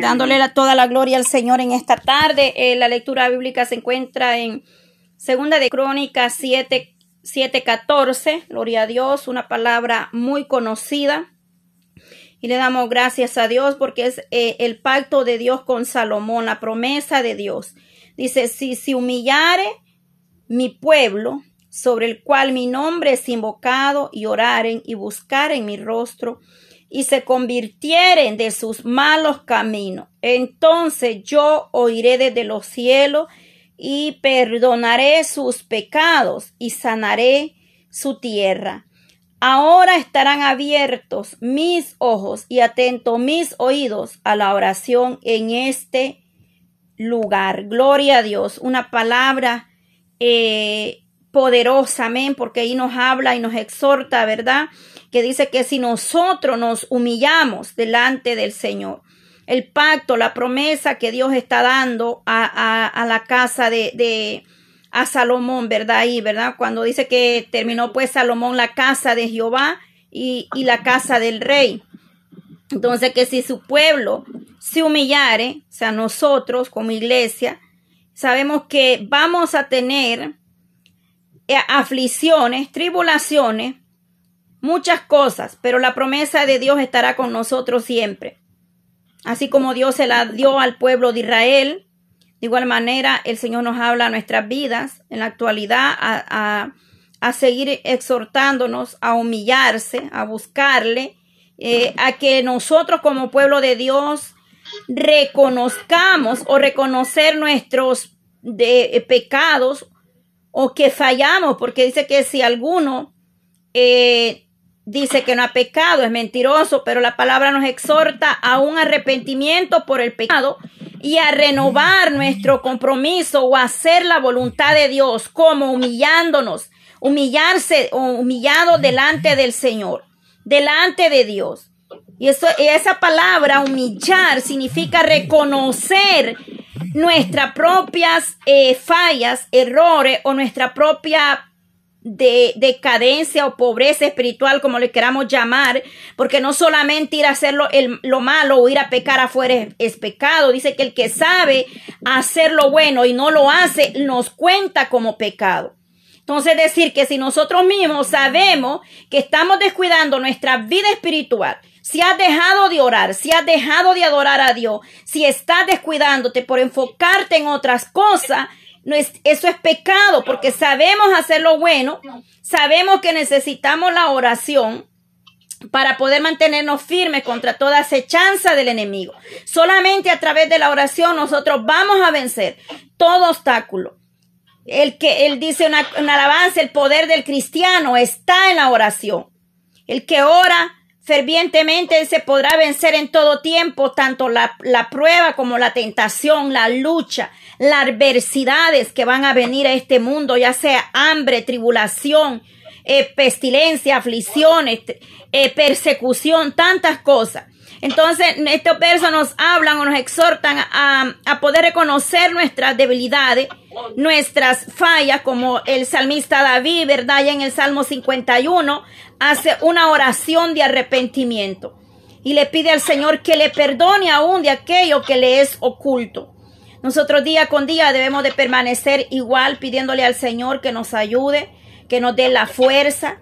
Dándole la- toda la gloria al Señor en esta tarde. Eh, la lectura bíblica se encuentra en Segunda de Crónicas 7, 7:14. Gloria a Dios, una palabra muy conocida. Y le damos gracias a Dios porque es eh, el pacto de Dios con Salomón, la promesa de Dios. Dice, si se humillare mi pueblo, sobre el cual mi nombre es invocado, y oraren y buscaren mi rostro, y se convirtieren de sus malos caminos, entonces yo oiré desde los cielos y perdonaré sus pecados y sanaré su tierra. Ahora estarán abiertos mis ojos y atentos mis oídos a la oración en este lugar. Gloria a Dios. Una palabra eh, poderosa, amén, porque ahí nos habla y nos exhorta, ¿verdad? Que dice que si nosotros nos humillamos delante del Señor, el pacto, la promesa que Dios está dando a, a, a la casa de, de, a Salomón, ¿verdad? Ahí, ¿verdad? Cuando dice que terminó pues Salomón la casa de Jehová y, y la casa del rey. Entonces que si su pueblo se humillare, o sea, nosotros como iglesia, sabemos que vamos a tener aflicciones, tribulaciones, muchas cosas, pero la promesa de Dios estará con nosotros siempre. Así como Dios se la dio al pueblo de Israel, de igual manera el Señor nos habla a nuestras vidas en la actualidad a, a, a seguir exhortándonos a humillarse, a buscarle, eh, a que nosotros como pueblo de Dios reconozcamos o reconocer nuestros de, eh, pecados o que fallamos, porque dice que si alguno eh, dice que no ha pecado, es mentiroso, pero la palabra nos exhorta a un arrepentimiento por el pecado y a renovar nuestro compromiso o hacer la voluntad de Dios, como humillándonos, humillarse o humillado delante del Señor, delante de Dios. Y eso, esa palabra humillar significa reconocer nuestras propias eh, fallas, errores o nuestra propia de decadencia o pobreza espiritual, como le queramos llamar, porque no solamente ir a hacer lo malo o ir a pecar afuera es, es, pecado. Dice que el que sabe hacer lo bueno y no lo hace, nos cuenta como pecado. Entonces decir que si nosotros mismos sabemos que estamos descuidando nuestra vida espiritual, si has dejado de orar, si has dejado de adorar a Dios, si estás descuidándote por enfocarte en otras cosas, eso es pecado porque sabemos hacer lo bueno, sabemos que necesitamos la oración para poder mantenernos firmes contra toda acechanza del enemigo. Solamente a través de la oración nosotros vamos a vencer todo obstáculo. El que él dice una, alabanza, el poder del cristiano está en la oración. El que ora fervientemente se podrá vencer en todo tiempo tanto la, la, prueba como la tentación, la lucha, las adversidades que van a venir a este mundo, ya sea hambre, tribulación, eh, pestilencia, aflicciones, eh, persecución, tantas cosas. Entonces, estos versos nos hablan o nos exhortan a, a poder reconocer nuestras debilidades, nuestras fallas, como el salmista David, ¿verdad? Ya en el Salmo 51, hace una oración de arrepentimiento y le pide al Señor que le perdone aún de aquello que le es oculto. Nosotros día con día debemos de permanecer igual pidiéndole al Señor que nos ayude, que nos dé la fuerza,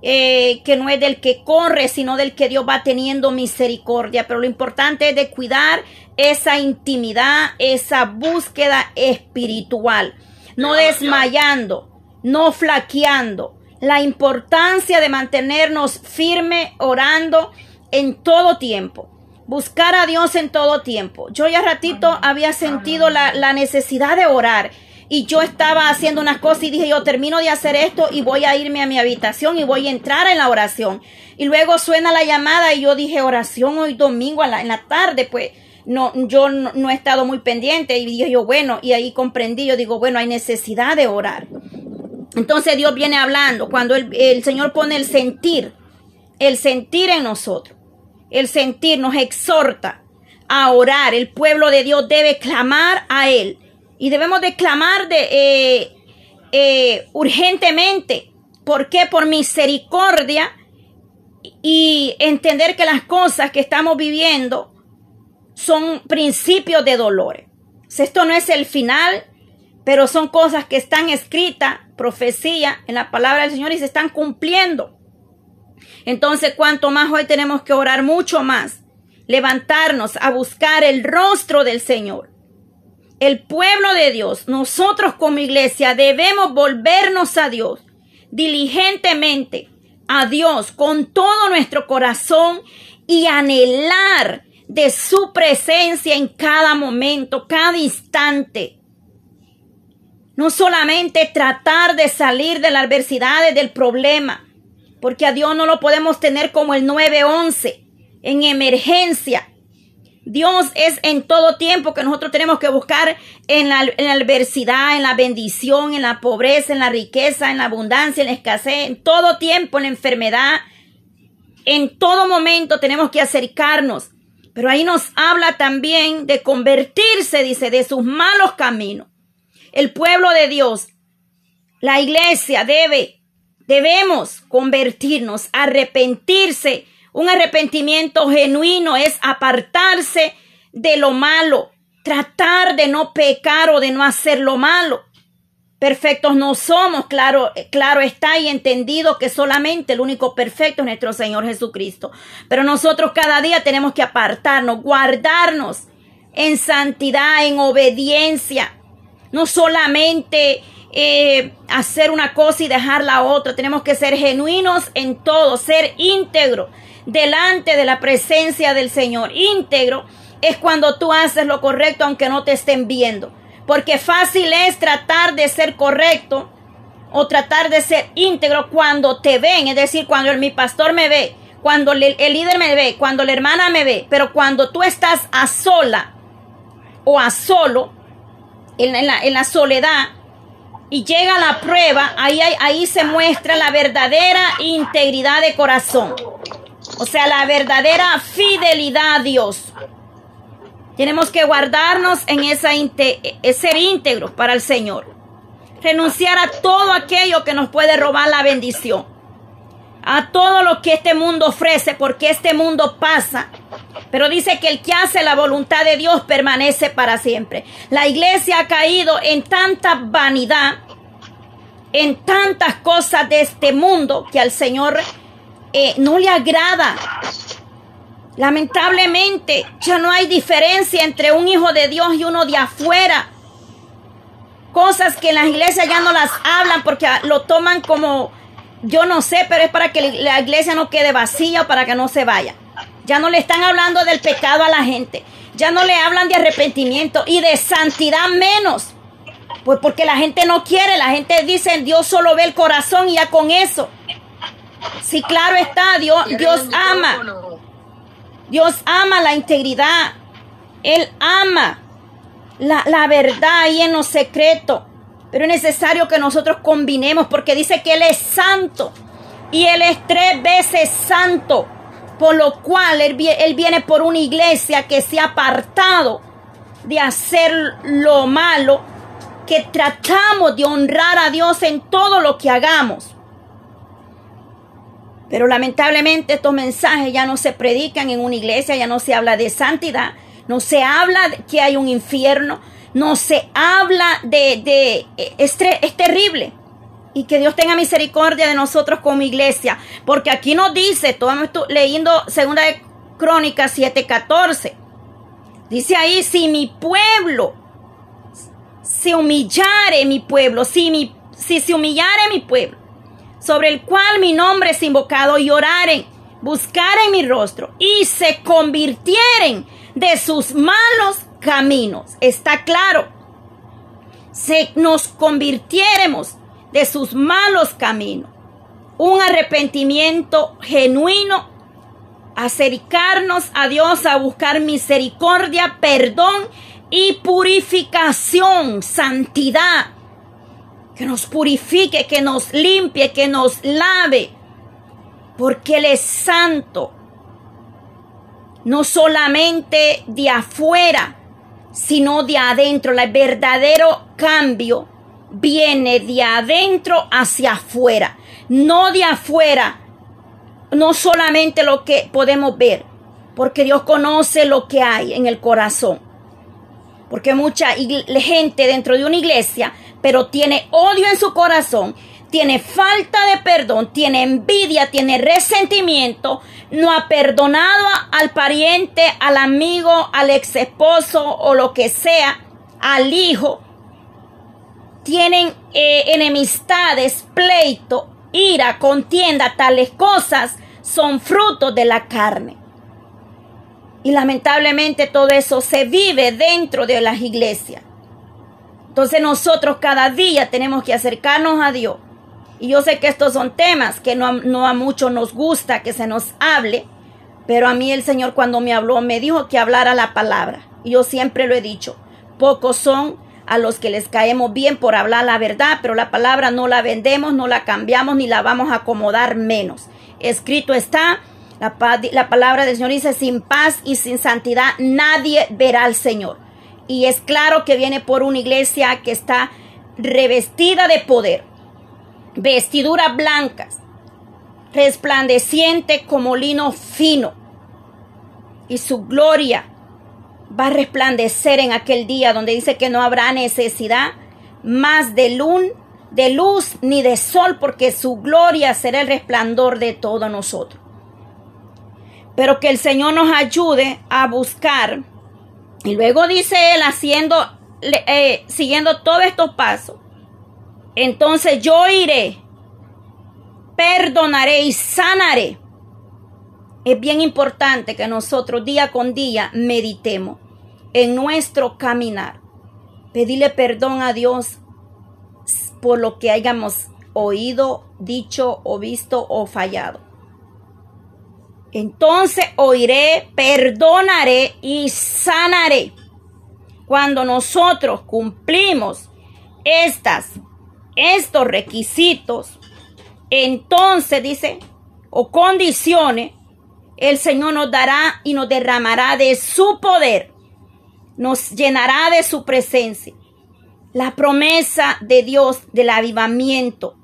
eh, que no es del que corre, sino del que Dios va teniendo misericordia. Pero lo importante es de cuidar esa intimidad, esa búsqueda espiritual, no desmayando, no flaqueando. La importancia de mantenernos firme orando en todo tiempo. Buscar a Dios en todo tiempo. Yo ya ratito había sentido la, la necesidad de orar y yo estaba haciendo unas cosas y dije yo termino de hacer esto y voy a irme a mi habitación y voy a entrar en la oración. Y luego suena la llamada y yo dije oración hoy domingo la, en la tarde pues no yo no, no, he estado muy pendiente y dije yo bueno y ahí comprendí yo digo bueno hay necesidad de orar. Entonces Dios viene hablando cuando el, el Señor pone el sentir el sentir en nosotros el sentir nos exhorta a orar el pueblo de Dios debe clamar a él y debemos de clamar de, eh, eh, urgentemente. ¿Por qué? Por misericordia y entender que las cosas que estamos viviendo son principios de dolores. Esto no es el final, pero son cosas que están escritas, profecía en la palabra del Señor y se están cumpliendo. Entonces, cuanto más hoy tenemos que orar mucho más, levantarnos a buscar el rostro del Señor. El pueblo de Dios, nosotros como iglesia debemos volvernos a Dios diligentemente, a Dios con todo nuestro corazón y anhelar de su presencia en cada momento, cada instante. No solamente tratar de salir de las adversidades del problema, porque a Dios no lo podemos tener como el 911 en emergencia. Dios es en todo tiempo que nosotros tenemos que buscar en la, adversidad, en la bendición, en la pobreza, en la riqueza, en la abundancia, en la escasez, en todo tiempo, en la enfermedad. En todo momento tenemos que acercarnos. Pero ahí nos habla también de convertirse, dice, de sus malos caminos. El pueblo de Dios, la iglesia debe, debemos convertirnos, arrepentirse un arrepentimiento genuino es apartarse de lo malo, tratar de no pecar o de no hacer lo malo. Perfectos no somos, claro, claro está y entendido que solamente el único perfecto es nuestro Señor Jesucristo. Pero nosotros cada día tenemos que apartarnos, guardarnos en santidad, en obediencia. No solamente eh, hacer una cosa y dejar la otra. Tenemos que ser genuinos en todo, ser íntegros delante de la presencia del Señor. Íntegro es cuando tú haces lo correcto aunque no te estén viendo. Porque fácil es tratar de ser correcto o tratar de ser íntegro cuando te ven. Es decir, cuando mi pastor me ve, cuando el, líder me ve, cuando la hermana me ve. Pero cuando tú estás a sola o a solo, en la soledad, y llega la prueba, ahí, ahí se muestra la verdadera integridad de corazón. O sea, la verdadera fidelidad a Dios. Tenemos que guardarnos en esa ser íntegro para el Señor. Renunciar a todo aquello que nos puede robar la bendición. A todo lo que este mundo ofrece, porque este mundo pasa. Pero dice que el que hace la voluntad de Dios permanece para siempre. La iglesia ha caído en tanta vanidad, en tantas cosas de este mundo que al Señor eh, no le agrada. Lamentablemente, ya no hay diferencia entre un hijo de Dios y uno de afuera. Cosas que en las iglesias ya no las hablan porque lo toman como, yo no sé, pero es para que la iglesia no quede vacía o para que no se vaya. Ya no le están hablando del pecado a la gente. Ya no le hablan de arrepentimiento y de santidad menos. Pues porque la gente no quiere, la gente dice, Dios solo ve el corazón y ya con eso. Sí, claro está, Dios, Dios ama. Dios ama la integridad. Él ama la, la verdad ahí en lo secreto. Pero es necesario que nosotros combinemos porque dice que Él es santo. Y Él es tres veces santo. Por lo cual él, viene por una iglesia que se ha apartado de hacer lo malo, que tratamos de honrar a Dios en todo lo que hagamos. Pero lamentablemente estos mensajes ya no se predican en una iglesia, ya no se habla de santidad, no se habla de que hay un infierno, no se habla de... de es, es terrible. Y que Dios tenga misericordia de nosotros como iglesia. Porque aquí nos dice, estamos leyendo segunda de Crónicas 7:14. Dice ahí, si mi pueblo se humillare mi pueblo, si, mi, si se humillare mi pueblo, sobre el cual mi nombre es invocado, y oraren, buscaren mi rostro y se convirtieren de sus malos caminos. Está claro. Se nos convirtiéremos de sus malos caminos. Un arrepentimiento genuino, acercarnos a Dios a buscar misericordia, perdón y purificación, santidad que nos purifique, que nos limpie, que nos lave, porque Él es santo, no solamente de afuera, sino de adentro. El verdadero cambio viene de adentro hacia afuera, no de afuera, no solamente lo que podemos ver, Porque Dios conoce lo que hay en el corazón. Porque mucha gente dentro de una iglesia, pero tiene odio en su corazón, tiene falta de perdón, tiene envidia, tiene resentimiento, no ha perdonado al pariente, al amigo, al ex esposo o lo que sea, al hijo. Tienen eh, enemistades, pleito, ira, contienda, tales cosas son frutos de la carne. Y lamentablemente todo eso se vive dentro de las iglesias. Entonces nosotros cada día tenemos que acercarnos a Dios. Y yo sé que estos son temas que no, no a muchos nos gusta que se nos hable, pero a mí el Señor cuando me habló me dijo que hablara la palabra. Y yo siempre lo he dicho, pocos son a los que les caemos bien por hablar la verdad, pero la palabra no la vendemos, no la cambiamos ni la vamos a acomodar menos. Escrito está la, palabra del Señor dice, sin paz y sin santidad nadie verá al Señor. Y es claro que viene por una iglesia que está revestida de poder, vestiduras blancas, resplandeciente como lino fino. Y su gloria va a resplandecer en aquel día donde dice que no habrá necesidad más de luz, de luz ni de sol, porque su gloria será el resplandor de todos nosotros. Pero que el Señor nos ayude a buscar. Y luego dice él haciendo, eh, siguiendo todos estos pasos. Entonces yo iré, perdonaré y sanaré. Es bien importante que nosotros día con día meditemos en nuestro caminar. Pedirle perdón a Dios por lo que hayamos oído, dicho o visto o fallado. Entonces oiré, perdonaré y sanaré. Cuando nosotros cumplimos estas, estos requisitos, entonces dice, o condiciones, el Señor nos dará y nos derramará de su poder, nos llenará de su presencia. La promesa de Dios del avivamiento,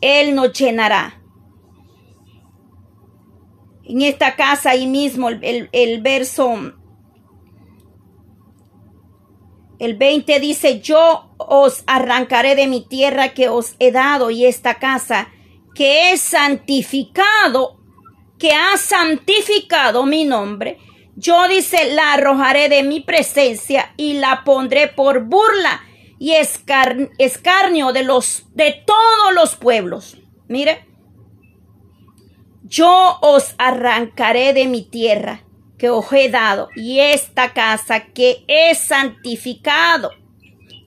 Él nos llenará en esta casa ahí mismo, el, verso, el 20 dice, yo os arrancaré de mi tierra que os he dado y esta casa que es santificado, que ha santificado mi nombre, yo dice, la arrojaré de mi presencia y la pondré por burla y escarnio de los de todos los pueblos. Mire, yo os arrancaré de mi tierra que os he dado y esta casa que es santificado,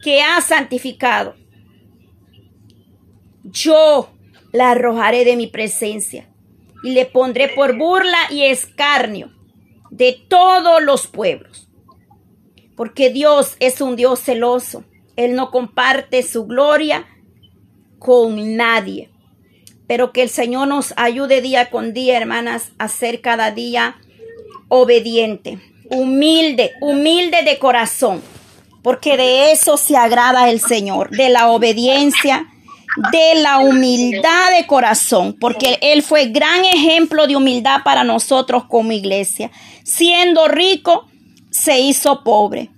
que ha santificado. Yo la arrojaré de mi presencia y le pondré por burla y escarnio de todos los pueblos. Porque Dios es un Dios celoso. Él no comparte su gloria con nadie pero que el Señor nos ayude día con día, hermanas, a ser cada día obediente, humilde, humilde de corazón, porque de eso se agrada el Señor, de la obediencia, de la humildad de corazón, porque Él fue gran ejemplo de humildad para nosotros como iglesia. Siendo rico, se hizo pobre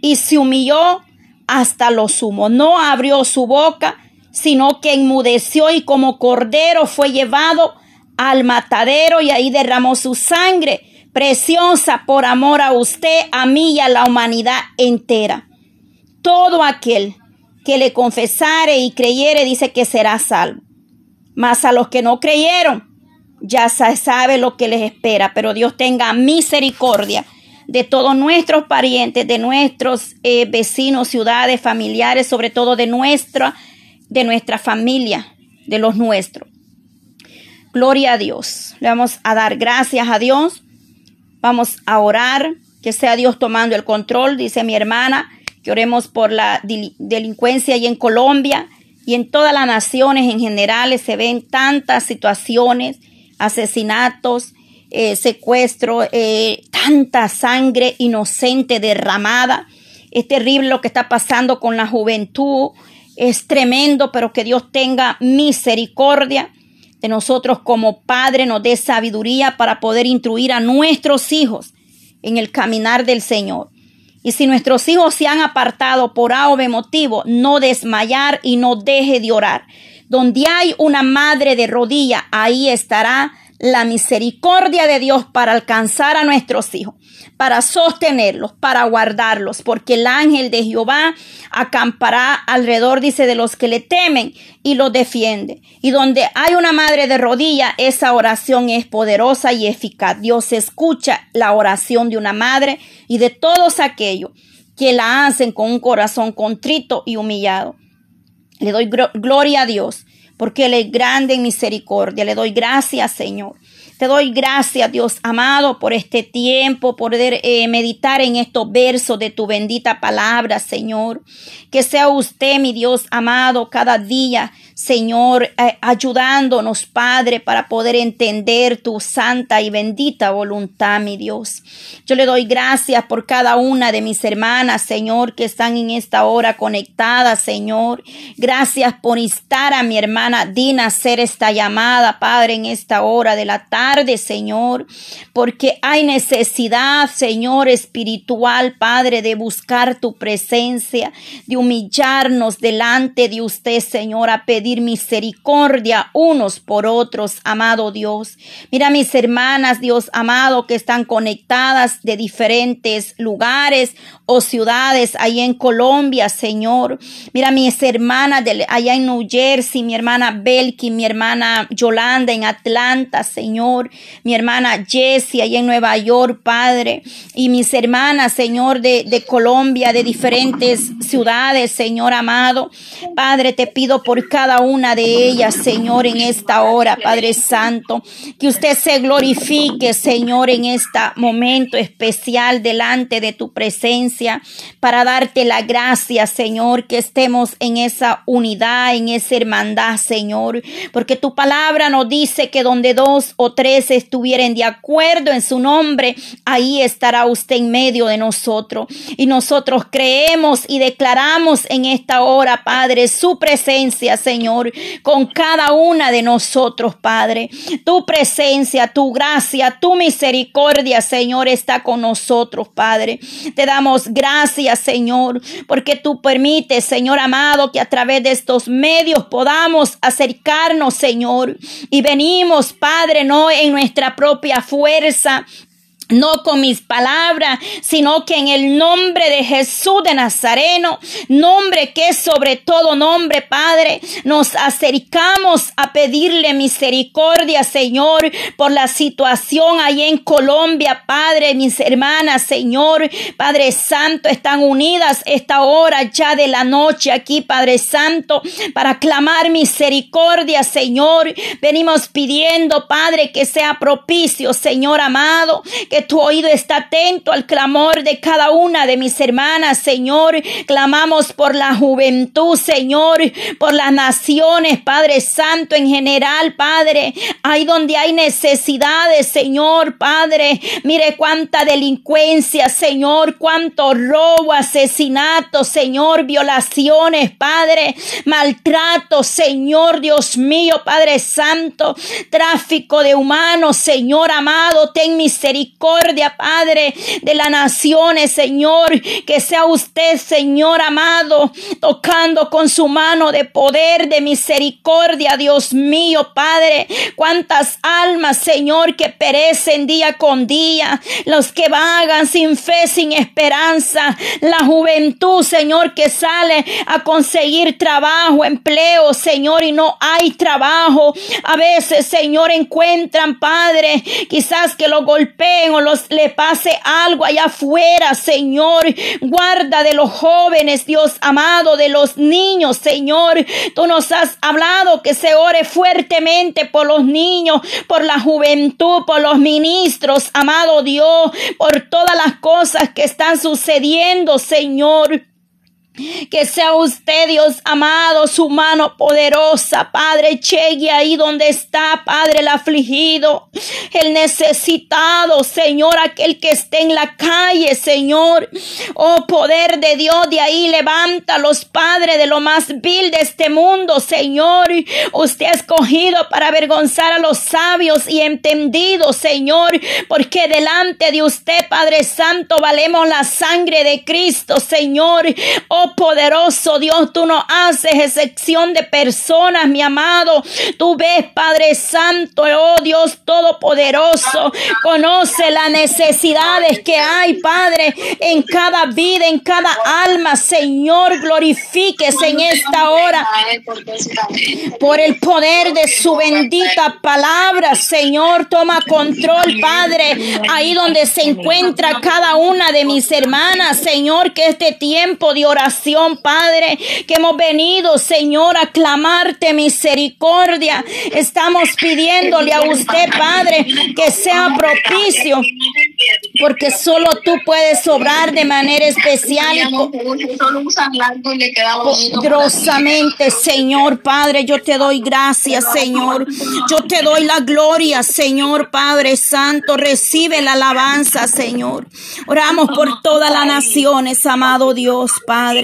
y se humilló hasta lo sumo. No abrió su boca sino que enmudeció y como cordero fue llevado al matadero y ahí derramó su sangre preciosa por amor a usted, a mí y a la humanidad entera. Todo aquel que le confesare y creyere dice que será salvo. Mas a los que no creyeron, ya se sabe lo que les espera, pero Dios tenga misericordia de todos nuestros parientes, de nuestros eh, vecinos, ciudades, familiares, sobre todo de nuestra de nuestra familia, de los nuestros. Gloria a Dios. Le vamos a dar gracias a Dios. Vamos a orar, que sea Dios tomando el control, dice mi hermana, que oremos por la delincuencia y en Colombia y en todas las naciones en general se ven tantas situaciones, asesinatos, eh, secuestro, eh, tanta sangre inocente derramada. Es terrible lo que está pasando con la juventud, es tremendo, pero que Dios tenga misericordia. de nosotros como padre nos dé sabiduría para poder instruir a nuestros hijos en el caminar del Señor. Y si nuestros hijos se han apartado por A o B motivo, no desmayar y no deje de orar. Donde hay una madre de rodilla, ahí estará la misericordia de Dios para alcanzar a nuestros hijos, para sostenerlos, para guardarlos, porque el ángel de Jehová acampará alrededor, dice, de los que le temen y los defiende. Y donde hay una madre de rodilla, esa oración es poderosa y eficaz. Dios escucha la oración de una madre y de todos aquellos que la hacen con un corazón contrito y humillado. Le doy gloria a Dios porque Él es grande en misericordia. Le doy gracias, Señor. Te doy gracias, Dios amado, por este tiempo, por poder eh, meditar en estos versos de tu bendita palabra, Señor. Que sea usted, mi Dios amado, cada día Señor, eh, ayudándonos, Padre, para poder entender tu santa y bendita voluntad, mi Dios. Yo le doy gracias por cada una de mis hermanas, Señor, que están en esta hora conectadas, Señor. Gracias por instar a mi hermana Dina a hacer esta llamada, Padre, en esta hora de la tarde, Señor, porque hay necesidad, Señor, espiritual, Padre, de buscar tu presencia, de humillarnos delante de usted, Señor, a pedir misericordia unos por otros, amado Dios. Mira mis hermanas, Dios amado, que están conectadas de diferentes lugares o ciudades ahí en Colombia, Señor. Mira mis hermanas allá en New Jersey, mi hermana Belki, mi hermana Yolanda en Atlanta, Señor. Mi hermana Jessie allá en Nueva York, Padre. Y mis hermanas, Señor, de, de Colombia, de diferentes ciudades, Señor amado. Padre, te pido por cada una de ellas, Señor, en esta hora, Padre Santo. Que usted se glorifique, Señor, en este momento especial delante de tu presencia para darte la gracia, Señor, que estemos en esa unidad, en esa hermandad, Señor. Porque tu palabra nos dice que donde dos o tres estuvieren de acuerdo en su nombre, ahí estará usted en medio de nosotros. Y nosotros creemos y declaramos en esta hora, Padre, su presencia, Señor Señor, con cada una de nosotros, Padre. Tu presencia, tu gracia, tu misericordia, Señor, está con nosotros, Padre. Te damos gracias, Señor, porque tú permites, Señor amado, que a través de estos medios podamos acercarnos, Señor. Y venimos, Padre, no en nuestra propia fuerza, no con mis palabras, sino que en el nombre de Jesús de Nazareno, nombre que es sobre todo nombre, Padre, nos acercamos a pedirle misericordia, Señor, por la situación ahí en Colombia, Padre, mis hermanas, Señor, Padre Santo, están unidas esta hora ya de la noche aquí, Padre Santo, para clamar misericordia, Señor. Venimos pidiendo, Padre, que sea propicio, Señor amado, que tu oído está atento al clamor de cada una de mis hermanas, Señor. Clamamos por la juventud, Señor, por las naciones, Padre Santo en general, Padre. Ahí donde hay necesidades, Señor, Padre. Mire cuánta delincuencia, Señor, cuánto robo, asesinato, Señor, violaciones, Padre, maltrato, Señor, Dios mío, Padre Santo, tráfico de humanos, Señor amado, ten misericordia Padre, de las naciones, Señor. Que sea usted, Señor amado, tocando con su mano de poder, de misericordia, Dios mío, Padre. Cuántas almas, Señor, que perecen día con día. Los que vagan sin fe, sin esperanza. La juventud, Señor, que sale a conseguir trabajo, empleo, Señor, y no hay trabajo. A veces, Señor, encuentran, Padre, quizás que lo golpeen o le pase algo allá afuera, Señor. Guarda de los jóvenes, Dios amado, de los niños, Señor. Tú nos has hablado que se ore fuertemente por los niños, por la juventud, por los ministros, amado Dios, por todas las cosas que están sucediendo, Señor. Que sea usted, Dios amado, su mano poderosa, Padre. Chegue ahí donde está, Padre, el afligido, el necesitado, Señor, aquel que esté en la calle, Señor. Oh, poder de Dios, de ahí levanta los padres de lo más vil de este mundo, Señor. Usted ha escogido para avergonzar a los sabios y entendidos, Señor, porque delante de usted, Padre Santo, valemos la sangre de Cristo, Señor. Oh, poderoso Dios, tú no haces excepción de personas, mi amado. Tú ves, Padre Santo, oh Dios Todopoderoso, conoce las necesidades que hay, Padre, en cada vida, en cada alma. Señor, glorifíquese en esta hora por el poder de su bendita palabra. Señor, toma control, Padre, ahí donde se encuentra cada una de mis hermanas. Señor, que este tiempo de oración Padre, que hemos venido, Señor, a clamarte misericordia. Estamos pidiéndole a usted, Padre, que sea propicio, porque solo tú puedes obrar de manera especial poderosamente, Señor Padre. Yo te doy gracias, Señor. Yo te doy la gloria, Señor Padre Santo. Recibe la alabanza, Señor. Oramos por todas las naciones, amado Dios,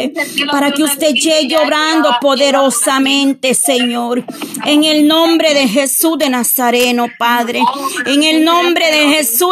Padre para que usted llegue obrando poderosamente, Señor. En el nombre de Jesús de Nazareno, Padre. En el nombre de Jesús